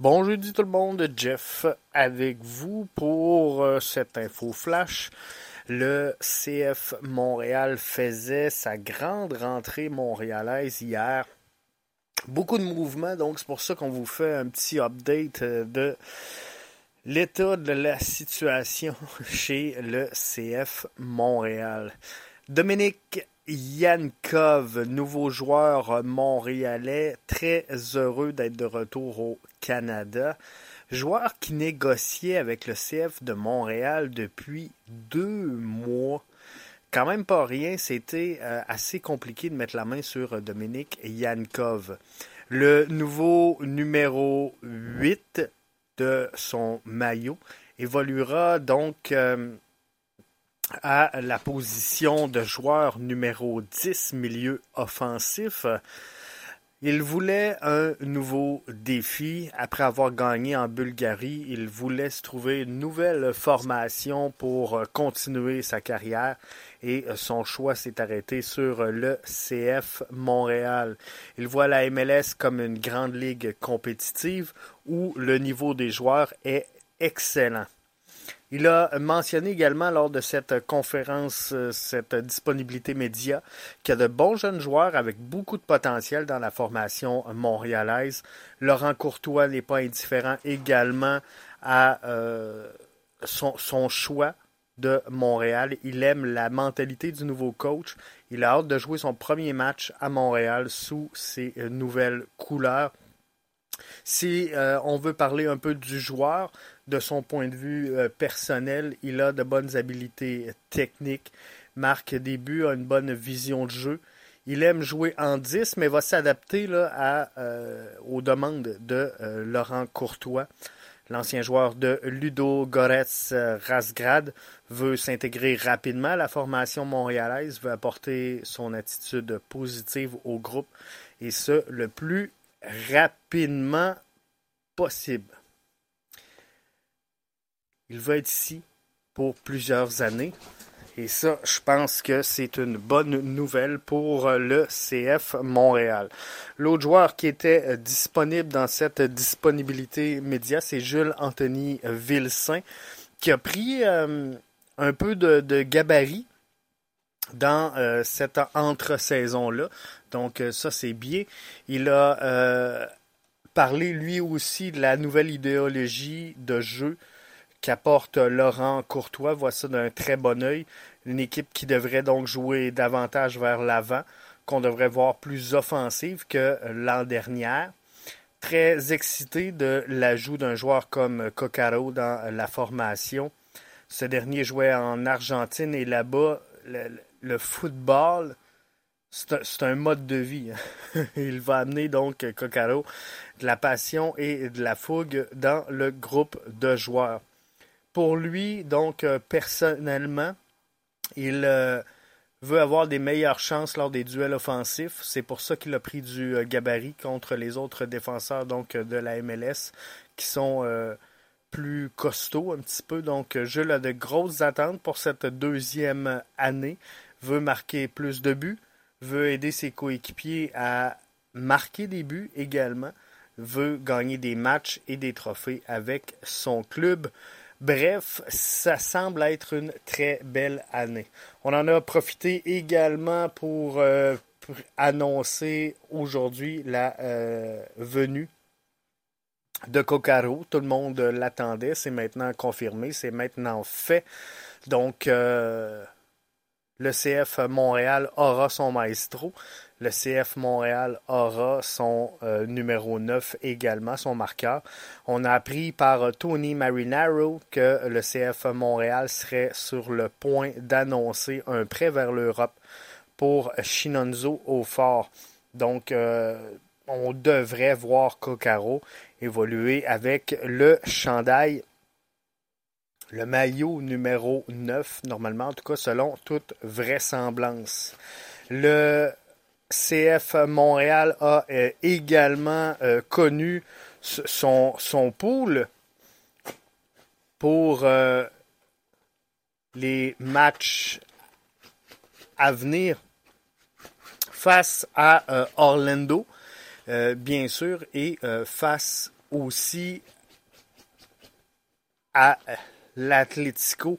Bon jeudi tout le monde, Jeff avec vous pour euh, cette info flash. Le CF Montréal faisait sa grande rentrée montréalaise hier. Beaucoup de mouvements, donc c'est pour ça qu'on vous fait un petit update euh, de l'état de la situation chez le CF Montréal. Dominique Yankov, nouveau joueur montréalais, très heureux d'être de retour au Canada. Joueur qui négociait avec le CF de Montréal depuis deux mois. Quand même pas rien, c'était euh, assez compliqué de mettre la main sur Dominique Yankov. Le nouveau numéro 8 de son maillot évoluera donc euh, à la position de joueur numéro 10 milieu offensif. Il voulait un nouveau défi. Après avoir gagné en Bulgarie, il voulait se trouver une nouvelle formation pour continuer sa carrière et son choix s'est arrêté sur le CF Montréal. Il voit la MLS comme une grande ligue compétitive où le niveau des joueurs est excellent. Il a mentionné également lors de cette conférence, euh, cette disponibilité média, qu'il y a de bons jeunes joueurs avec beaucoup de potentiel dans la formation montréalaise. Laurent Courtois n'est pas indifférent également à euh, son, choix de Montréal. Il aime la mentalité du nouveau coach. Il a hâte de jouer son premier match à Montréal sous ses euh, nouvelles couleurs. Si on veut parler un peu du joueur, de son point de vue euh, personnel, il a de bonnes habiletés techniques, marque des buts, a une bonne vision de jeu. Il aime jouer en 10, mais va s'adapter euh, aux demandes de euh, Laurent Courtois. L'ancien joueur de Ludo Goretz Rasgrad veut s'intégrer rapidement à la formation montréalaise, veut apporter son attitude positive au groupe et ce, le plus rapidement possible. Il va être ici pour plusieurs années. Et ça, je pense que c'est une bonne nouvelle pour le CF Montréal. L'autre joueur qui était euh, disponible dans cette disponibilité média, c'est Jules Anthony Vilsain, qui a pris euh, un peu de, gabarit dans euh, cette entre-saison-là. Donc ça, c'est bien. Il a parlé lui aussi de la nouvelle idéologie de jeu qu'apporte Laurent Courtois voit ça d'un très bon œil. Une équipe qui devrait donc jouer davantage vers l'avant, qu'on devrait voir plus offensive que l'an dernier. Très excité de l'ajout d'un joueur comme Coccaro dans la formation. Ce dernier jouait en Argentine et là-bas, le, football, c'est un, mode de vie. Il va amener donc Coccaro de la passion et de la fougue dans le groupe de joueurs. Pour lui, donc, euh, personnellement, il euh, veut avoir des meilleures chances lors des duels offensifs. C'est pour ça qu'il a pris du euh, gabarit contre les autres défenseurs donc, de la MLS qui sont plus costauds un petit peu. Donc, Jules a de grosses attentes pour cette deuxième année. Veut marquer plus de buts, veut aider ses coéquipiers à marquer des buts également, veut gagner des matchs et des trophées avec son club. Bref, ça semble être une très belle année. On en a profité également pour, euh, annoncer aujourd'hui la euh, venue de Cocaro. Tout le monde l'attendait, c'est maintenant confirmé, c'est maintenant fait. Donc, euh, le CF Montréal aura son maestro. Le CF Montréal aura son euh, numéro 9 également, son marqueur. On a appris par Tony Marinaro que le CF Montréal serait sur le point d'annoncer un prêt vers l'Europe pour Shinonzo au fort. Donc, euh, on devrait voir Kokaro évoluer avec le chandail, le maillot numéro 9, normalement, en tout cas selon toute vraisemblance. Le CF Montréal a euh, également euh, connu son, son pool pour euh, les matchs à venir face à Orlando, bien sûr, et face aussi à l'Atlético.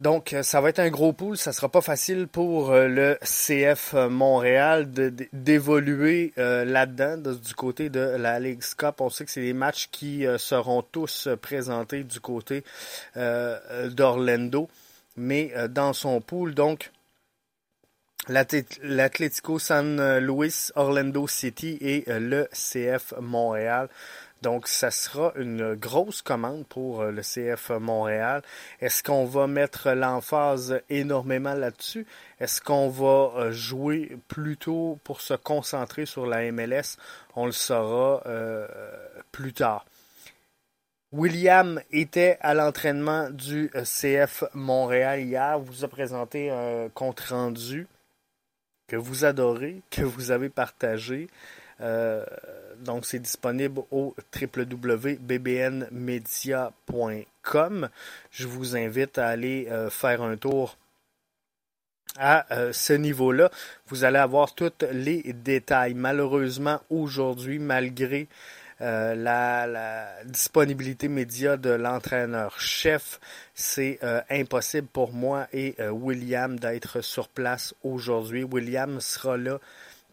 Donc, ça va être un gros pool. Ça sera pas facile pour le CF Montréal d'évoluer là-dedans, du côté de la Ligue Cup. On sait que c'est des matchs qui seront tous présentés du côté d'Orlando, mais dans son pool. Donc, l'Atlético San Luis, Orlando City et euh, le CF Montréal. Donc, ça sera une grosse commande pour euh, le CF Montréal. Est-ce qu'on va mettre l'emphase énormément là-dessus? Est-ce qu'on va euh, jouer plutôt pour se concentrer sur la MLS? On le saura plus tard. William était à l'entraînement du CF Montréal hier. vous a présenté un compte rendu que vous adorez, que vous avez partagé. Euh, donc, c'est disponible au www.bbnmedia.com. Je vous invite à aller euh, faire un tour à euh, ce niveau-là. Vous allez avoir tous les détails. Malheureusement, aujourd'hui, malgré la, disponibilité média de l'entraîneur-chef, c'est impossible pour moi et William d'être sur place aujourd'hui. William sera là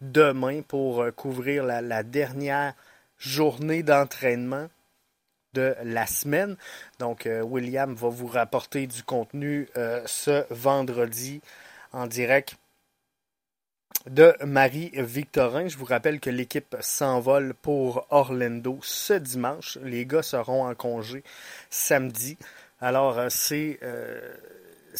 demain pour couvrir la, dernière journée d'entraînement de la semaine. Donc, William va vous rapporter du contenu ce vendredi en direct de Marie-Victorin. Je vous rappelle que l'équipe s'envole pour Orlando ce dimanche. Les gars seront en congé samedi. Alors, euh, c'est euh,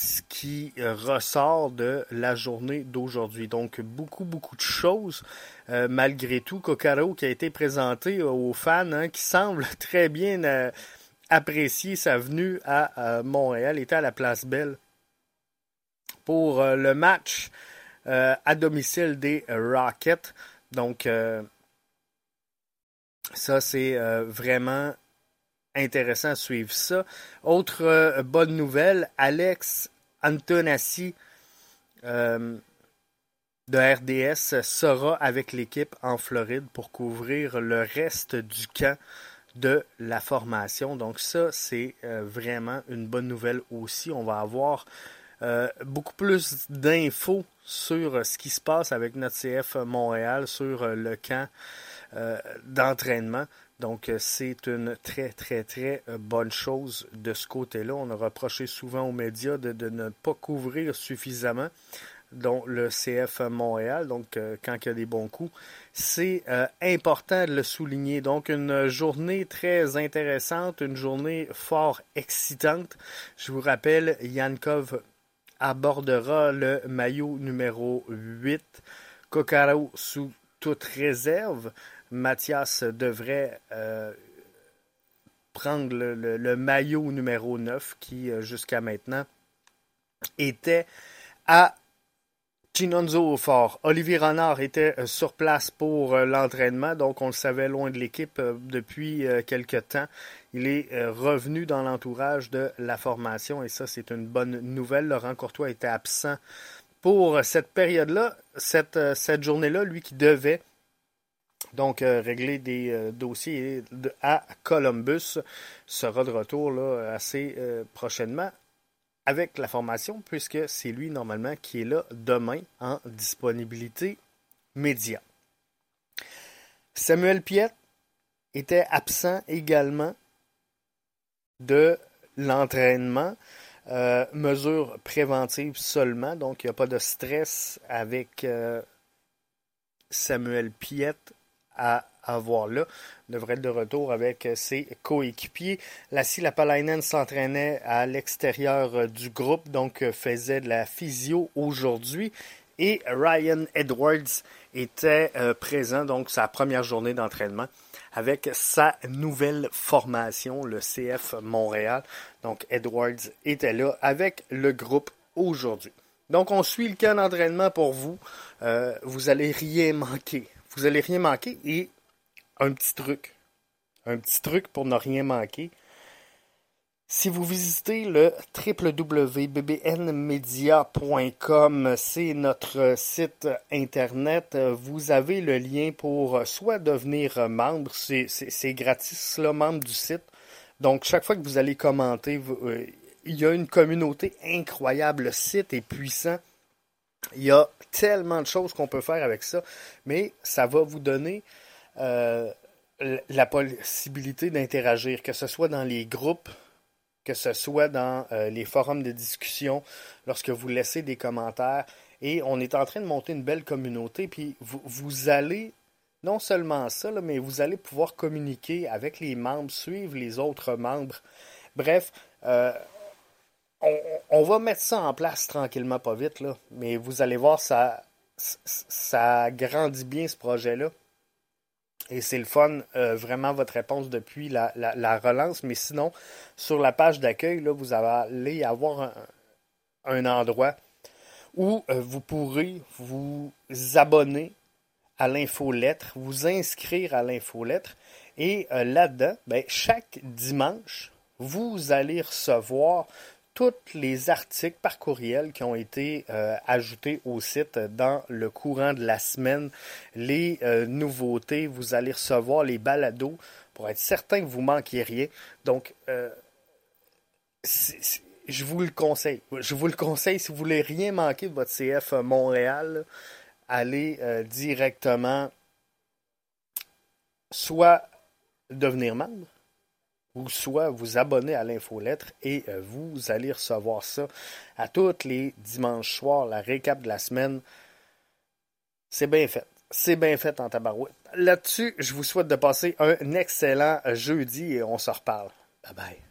ce qui ressort de la journée d'aujourd'hui. Donc, beaucoup, beaucoup de choses. Euh, malgré tout, Cocaro qui a été présenté aux fans, hein, qui semble très bien apprécier sa venue à Montréal, était à la Place Belle pour le match euh, à domicile des Rockets. Donc, euh, ça, c'est euh, vraiment intéressant à suivre ça. Autre bonne nouvelle, Alex Antonassi de RDS sera avec l'équipe en Floride pour couvrir le reste du camp de la formation. Donc ça, c'est vraiment une bonne nouvelle aussi. On va avoir beaucoup plus d'infos sur ce qui se passe avec notre CF Montréal, sur euh, le camp euh, d'entraînement. Donc, euh, c'est une très, très, très bonne chose de ce côté-là. On a reproché souvent aux médias de, ne pas couvrir suffisamment dont le CF Montréal, donc quand il y a des bons coups. C'est important de le souligner. Donc, une journée très intéressante, une journée fort excitante. Je vous rappelle, Yankov abordera le maillot numéro 8. Kokaro sous toute réserve. Mathias devrait euh, prendre le, maillot numéro 9 qui, euh, jusqu'à maintenant, était à Chinonzo au fort. Olivier Renard était euh, sur place pour l'entraînement, donc on le savait loin de l'équipe depuis quelque temps. Il est revenu dans l'entourage de la formation et ça, c'est une bonne nouvelle. Laurent Courtois était absent pour cette période-là, cette journée-là, lui qui devait donc régler des dossiers à Columbus, sera de retour là, assez prochainement avec la formation, puisque c'est lui normalement qui est là demain en disponibilité média. Samuel Piet était absent également de l'entraînement. Euh, mesure préventive seulement, donc il n'y a pas de stress avec euh, Samuel Piet à avoir là. Devrait être de retour avec ses coéquipiers. Lassie Lapalainen s'entraînait à l'extérieur du groupe, donc faisait de la physio aujourd'hui. Et Ryan Edwards était euh, présent, donc sa première journée d'entraînement avec sa nouvelle formation, le CF Montréal. Donc Edwards était là avec le groupe aujourd'hui. Donc on suit le camp d'entraînement pour vous. Euh, vous allez rien manquer. Vous allez rien manquer et un petit truc. Un petit truc pour ne rien manquer. Si vous visitez le www.bbnmedia.com, c'est notre site internet, vous avez le lien pour soit devenir membre, c'est gratis, le membre du site. Donc, chaque fois que vous allez commenter, euh, il y a une communauté incroyable. Le site est puissant. Il y a tellement de choses qu'on peut faire avec ça, mais ça va vous donner euh, la possibilité d'interagir, que ce soit dans les groupes, que ce soit dans euh, les forums de discussion, lorsque vous laissez des commentaires. Et on est en train de monter une belle communauté, puis vous, allez, non seulement ça, mais vous allez pouvoir communiquer avec les membres, suivre les autres membres. Bref, euh, on, va mettre ça en place tranquillement, pas vite, là, mais vous allez voir, ça, ça grandit bien ce projet-là. Et c'est le fun, euh, vraiment, votre réponse depuis la, relance. Mais sinon, sur la page d'accueil, vous allez avoir un, endroit où euh, vous pourrez vous abonner à l'infolettre, vous inscrire à l'infolettre. Et euh, là-dedans, ben, chaque dimanche, vous allez recevoir tous les articles par courriel qui ont été euh, ajoutés au site dans le courant de la semaine, les euh, nouveautés, vous allez recevoir les balados pour être certain que vous manquiez rien. Donc, euh, je vous le conseille. Je vous le conseille si vous voulez rien manquer de votre CF Montréal, allez directement soit devenir membre, ou soit vous abonner à l'infolettre et euh, vous allez recevoir ça à tous les dimanches soirs, la récap de la semaine. C'est bien fait. C'est bien fait en tabarouette. Là-dessus, je vous souhaite de passer un excellent jeudi et on se reparle. Bye bye.